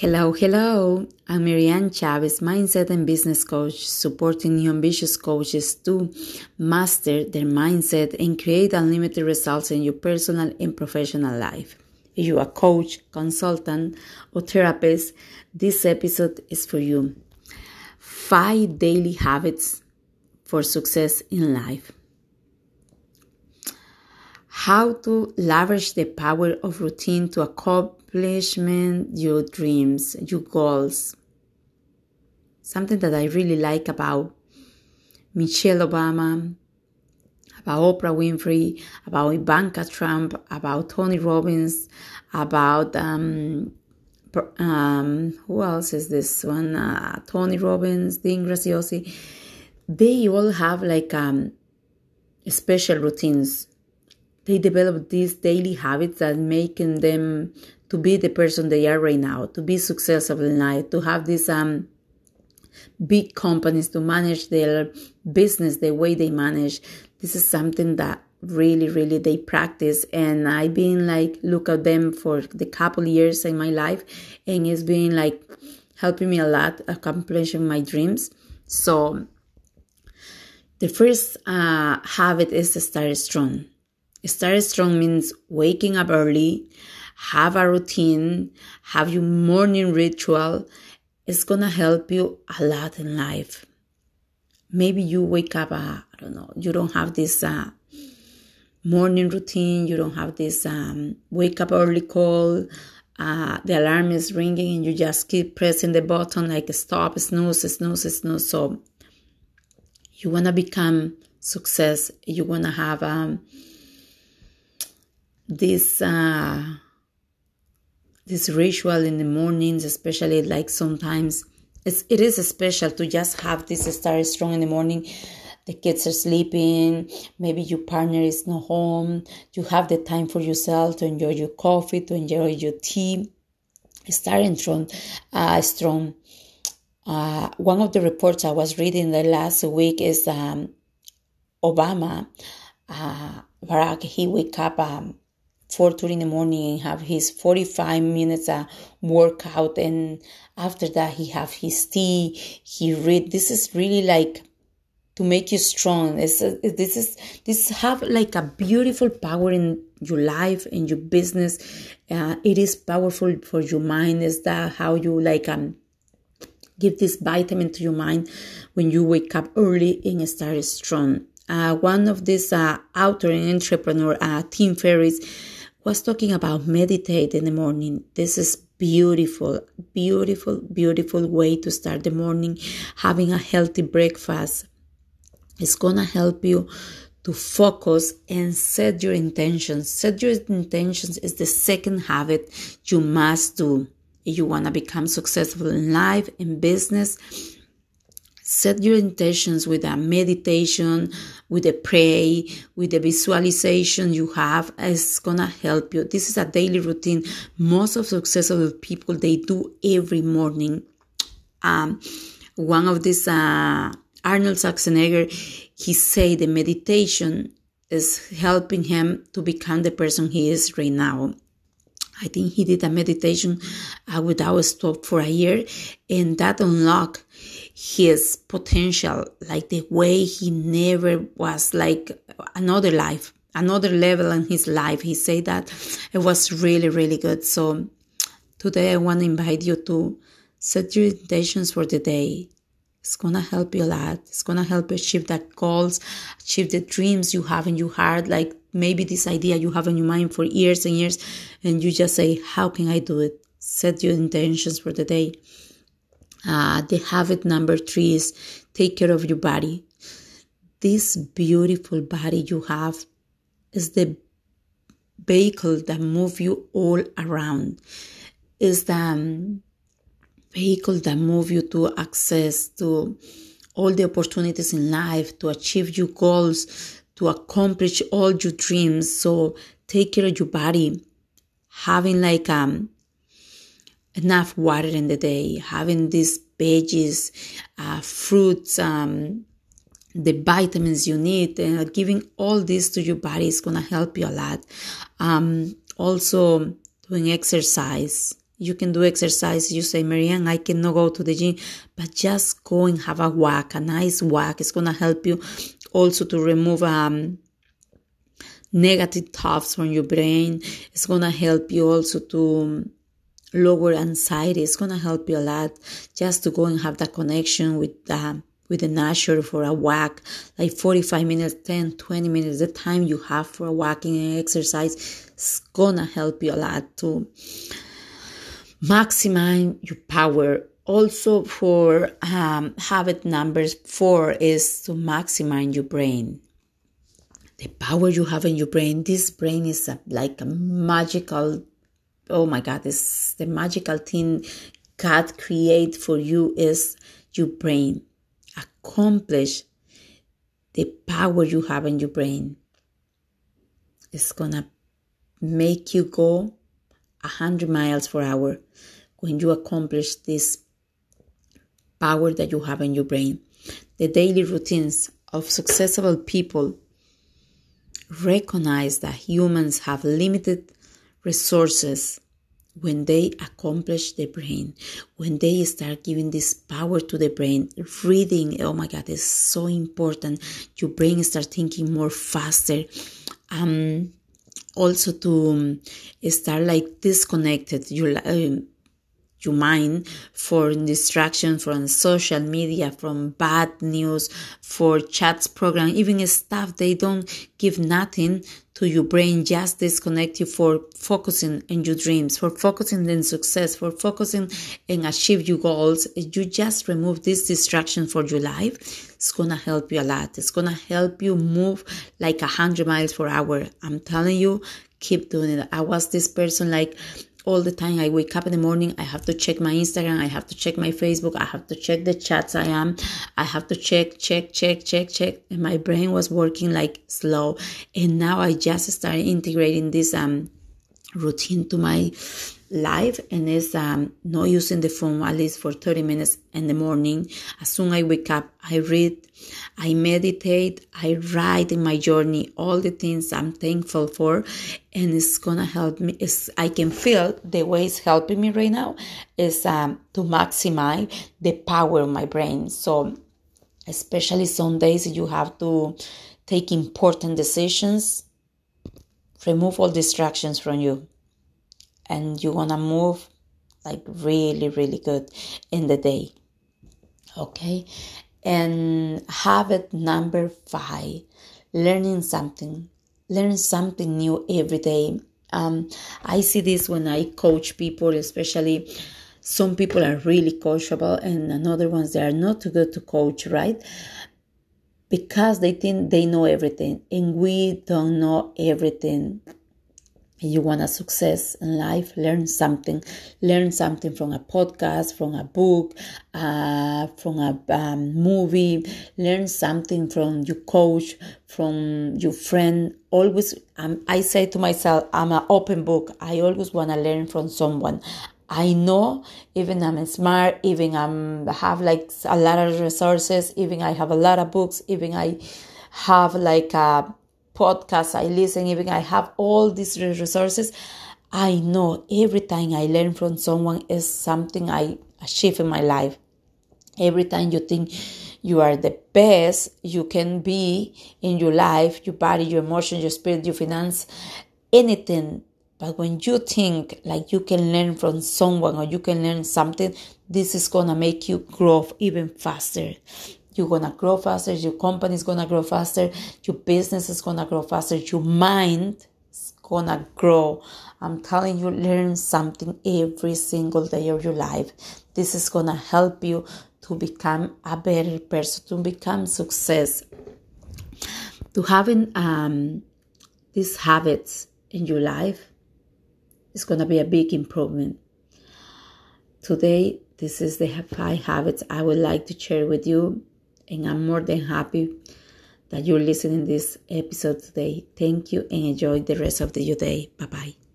Hello, hello. I'm Marianne Chavez, mindset and business coach, supporting new ambitious coaches to master their mindset and create unlimited results in your personal and professional life. If you are a coach, consultant, or therapist, this episode is for you. Five daily habits for success in life. How to leverage the power of routine to accomplishment your dreams, your goals. Something that I really like about Michelle Obama, about Oprah Winfrey, about Ivanka Trump, about Tony Robbins, about um, um, who else is this one? Uh, Tony Robbins, Dean Graziosi. They all have like um, special routines they develop these daily habits that making them to be the person they are right now, to be successful in life, to have these um big companies to manage their business the way they manage. This is something that really, really they practice and I've been like look at them for the couple years in my life and it's been like helping me a lot accomplishing my dreams. So the first uh, habit is to start strong Start strong means waking up early, have a routine, have your morning ritual. It's gonna help you a lot in life. Maybe you wake up, uh, I don't know, you don't have this uh, morning routine, you don't have this um, wake up early call, uh, the alarm is ringing and you just keep pressing the button like stop, snooze, snooze, snooze. So you wanna become success, you wanna have um, this uh, this ritual in the mornings, especially like sometimes it's, it is special to just have this start strong in the morning. The kids are sleeping, maybe your partner is not home. You have the time for yourself to enjoy your coffee, to enjoy your tea. Starting strong, uh, strong. Uh, one of the reports I was reading the last week is um, Obama. Uh, Barack, he wake up um, 4.30 in the morning and have his 45 minutes uh, workout. And after that he have his tea. He read this is really like to make you strong. This is this is this have like a beautiful power in your life and your business. Uh, it is powerful for your mind. Is that how you like um give this vitamin to your mind when you wake up early and start strong. Uh, one of these uh, author and entrepreneur uh, Tim Ferriss was talking about meditate in the morning. This is beautiful, beautiful, beautiful way to start the morning. Having a healthy breakfast is gonna help you to focus and set your intentions. Set your intentions is the second habit you must do if you wanna become successful in life, in business set your intentions with a meditation, with a pray, with the visualization you have. It's gonna help you. This is a daily routine. Most of successful people they do every morning. Um, one of these uh, Arnold Schwarzenegger, he say the meditation is helping him to become the person he is right now. I think he did a meditation uh, without stop for a year, and that unlocked his potential, like the way he never was like another life, another level in his life. He said that it was really, really good. So today I want to invite you to set your intentions for the day. It's gonna help you a lot. It's gonna help you achieve that goals, achieve the dreams you have in your heart. Like maybe this idea you have in your mind for years and years, and you just say, How can I do it? Set your intentions for the day. Uh, the habit number three is take care of your body. This beautiful body you have is the vehicle that move you all around. Is the um, vehicle that move you to access to all the opportunities in life, to achieve your goals, to accomplish all your dreams. So take care of your body. Having like um enough water in the day, having these veggies, uh, fruits, um, the vitamins you need, uh, giving all this to your body is gonna help you a lot. Um, also, doing exercise, You can do exercise. You say, Marianne, I cannot go to the gym, but just go and have a walk, a nice walk. It's gonna help you also to remove um negative thoughts from your brain. It's gonna help you also to lower anxiety. It's gonna help you a lot just to go and have that connection with the with the nature for a walk, like 45 minutes, 10, 20 minutes, the time you have for walking and exercise is gonna help you a lot to maximize your power. Also, for um, habit number four is to maximize your brain the power you have in your brain. This brain is a, like a magical, oh my God, this the magical thing God create for you is your brain. Accomplish the power you have in your brain. It's gonna make you go a hundred miles per hour when you accomplish this power that you have in your brain. The daily routines of successful people recognize that humans have limited resources when they accomplish the brain, when they start giving this power to the brain, reading, oh my God, is so important. Your brain start thinking more faster. Um, also to um, start like disconnected. You um, your mind for distraction from social media, from bad news, for chats program, even stuff they don't give nothing to your brain, just disconnect you for focusing in your dreams, for focusing in success, for focusing and achieve your goals. You just remove this distraction for your life. It's gonna help you a lot. It's gonna help you move like a hundred miles per hour. I'm telling you, keep doing it. I was this person like all the time. I wake up in the morning, I have to check my Instagram, I have to check my Facebook, I have to check the chats I am, I have to check, check, check, check, check. And my brain was working like slow. And now I just started integrating this um routine to my life and is um, not using the phone at least for 30 minutes in the morning. As soon I wake up, I read, I meditate, I write in my journey all the things I'm thankful for, and it's gonna help me. It's, I can feel the way it's helping me right now is um, to maximize the power of my brain. So, especially some days you have to take important decisions, remove all distractions from you. And you're gonna move like really really good in the day. Okay? And habit number five learning something learn something new every day. Um, i see this when i coach people especially some people are really coachable and another ones they are not too good to coach right because they think they know everything and we don't know everything you want a success in life, learn something. Learn something from a podcast, from a book, uh, from a um, movie. Learn something from your coach, from your friend. Always, um, I say to myself, I'm an open book. I always want to learn from someone. I know even I'm smart, even I'm have like a lot of resources, even I have a lot of books, even I have like a podcast I listen, even I have all these resources, I know every time I learn from someone is something I achieve in my life. Every time you think you are the best you can be in your life, your body, your emotion, your spirit, your finance, anything. But when you think like you can learn from someone or you can learn something, this is gonna make you grow even faster you're gonna grow faster, your company is gonna grow faster, your business is gonna grow faster, your mind is gonna grow. I'm telling you, learn something every single day of your life. This is gonna help you to become a better person, to become success, to having um, these habits in your life is gonna be a big improvement. Today, this is the five habits I would like to share with you and I'm more than happy that you're listening this episode today. Thank you and enjoy the rest of your day. Bye bye.